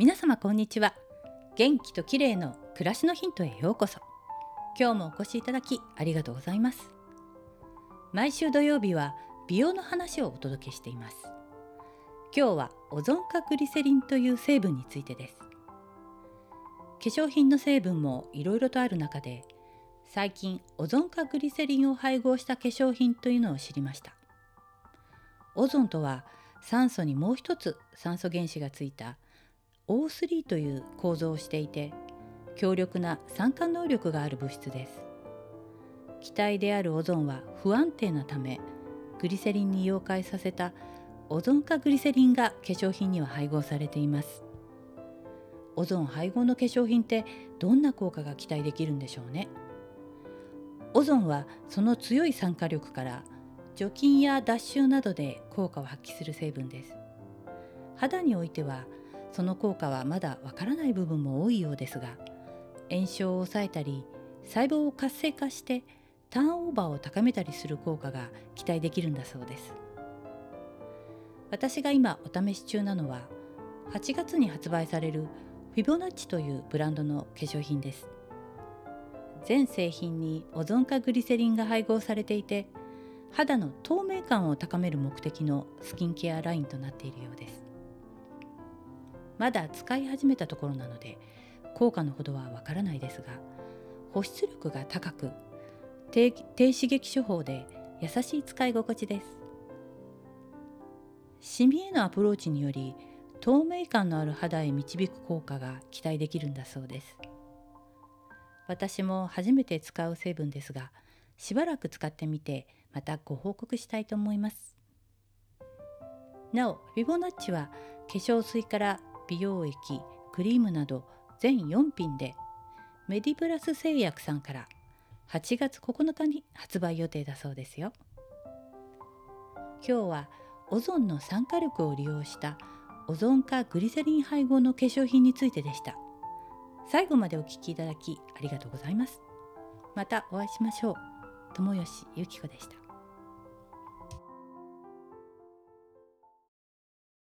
皆様こんにちは。元気と綺麗の暮らしのヒントへようこそ。今日もお越しいただきありがとうございます。毎週土曜日は美容の話をお届けしています。今日はオゾン化グリセリンという成分についてです。化粧品の成分もいろいろとある中で最近オゾン化グリセリンを配合した化粧品というのを知りました。オゾンとは酸素にもう一つ酸素原子がついた O3 という構造をしていて強力な酸化能力がある物質です。気体であるオゾンは不安定なためグリセリンに溶解させたオゾン化グリセリンが化粧品には配合されています。オゾン配合の化粧品ってどんな効果が期待できるんでしょうね？オゾンはその強い酸化力から除菌や脱臭などで効果を発揮する成分です。肌においてはその効果はまだわからない部分も多いようですが炎症を抑えたり細胞を活性化してターンオーバーを高めたりする効果が期待できるんだそうです。私が今お試し中なのは8月に発売されるフィボナッチというブランドの化粧品です。全製品にオゾン化グリセリンが配合されていて肌の透明感を高める目的のスキンケアラインとなっているようです。まだ使い始めたところなので効果のほどはわからないですが保湿力が高く低刺激処方で優しい使い心地です。シミへのアプローチにより透明感のある肌へ導く効果が期待できるんだそうです。私も初めて使う成分ですがしばらく使ってみてまたご報告したいと思います。なおフィボナッチは化粧水から美容液クリームなど全4品でメディプラス製薬さんから8月9日に発売予定だそうですよ。今日はオゾンの酸化力を利用したオゾン化グリセリン配合の化粧品についてでした。最後までお聴きいただきありがとうございます。またお会いしましょう。友吉ゆき子でした。